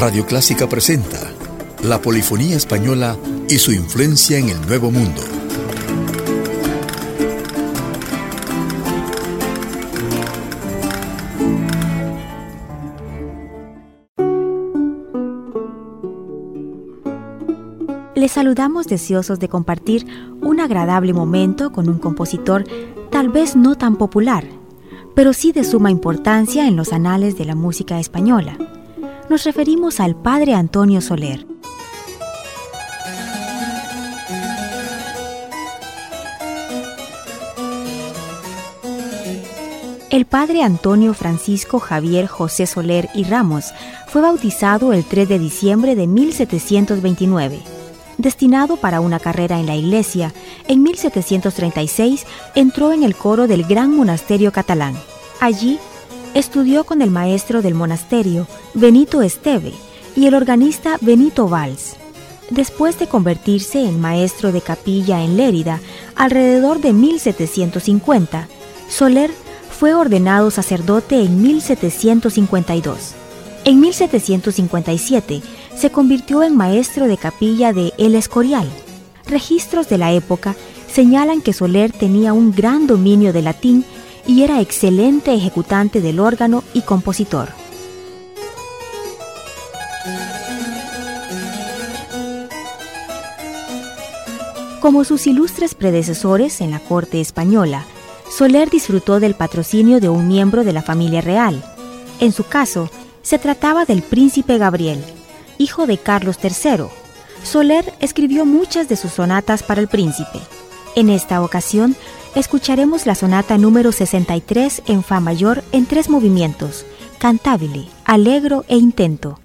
Radio Clásica presenta la polifonía española y su influencia en el Nuevo Mundo. Les saludamos deseosos de compartir un agradable momento con un compositor tal vez no tan popular, pero sí de suma importancia en los anales de la música española nos referimos al Padre Antonio Soler. El padre Antonio Francisco Javier José Soler y Ramos fue bautizado el 3 de diciembre de 1729. Destinado para una carrera en la iglesia, en 1736 entró en el coro del Gran Monasterio Catalán. Allí estudió con el maestro del monasterio, Benito Esteve, y el organista Benito Valls. Después de convertirse en maestro de capilla en Lérida, alrededor de 1750, Soler fue ordenado sacerdote en 1752. En 1757 se convirtió en maestro de capilla de El Escorial. Registros de la época señalan que Soler tenía un gran dominio de latín y era excelente ejecutante del órgano y compositor. Como sus ilustres predecesores en la corte española, Soler disfrutó del patrocinio de un miembro de la familia real. En su caso, se trataba del príncipe Gabriel, hijo de Carlos III. Soler escribió muchas de sus sonatas para el príncipe. En esta ocasión, escucharemos la sonata número 63 en Fa mayor en tres movimientos, cantabile, alegro e intento.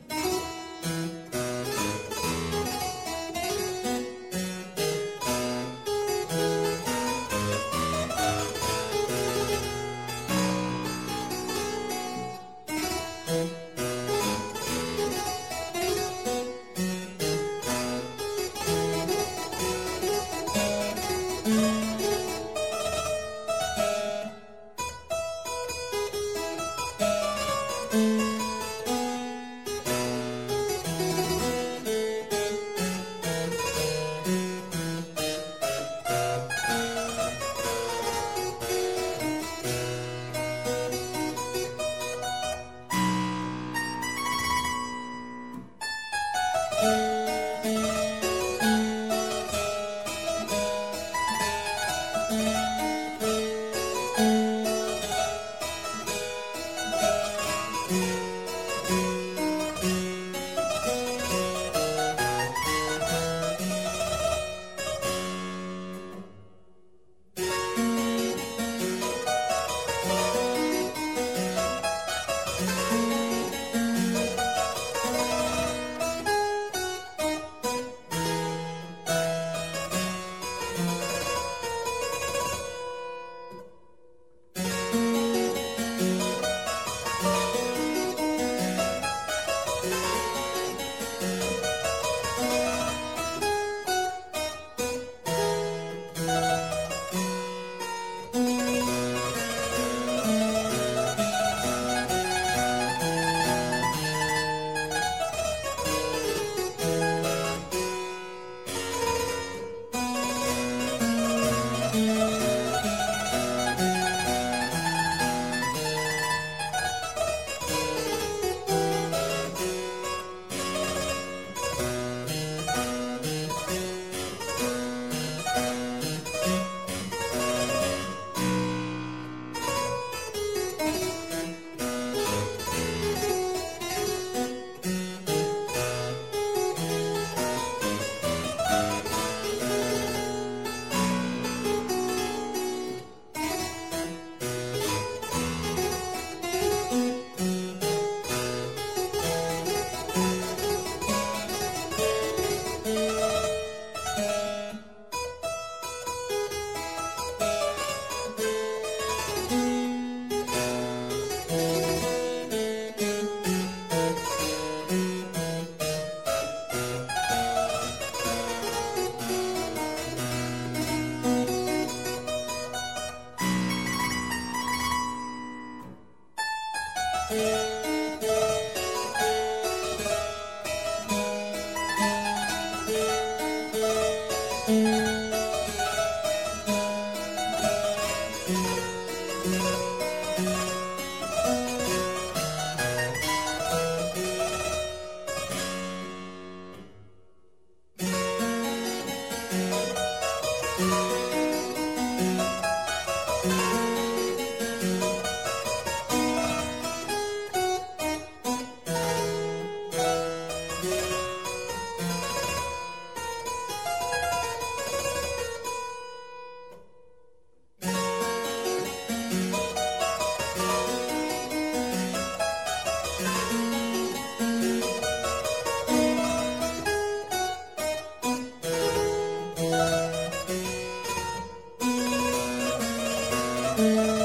Bye. Música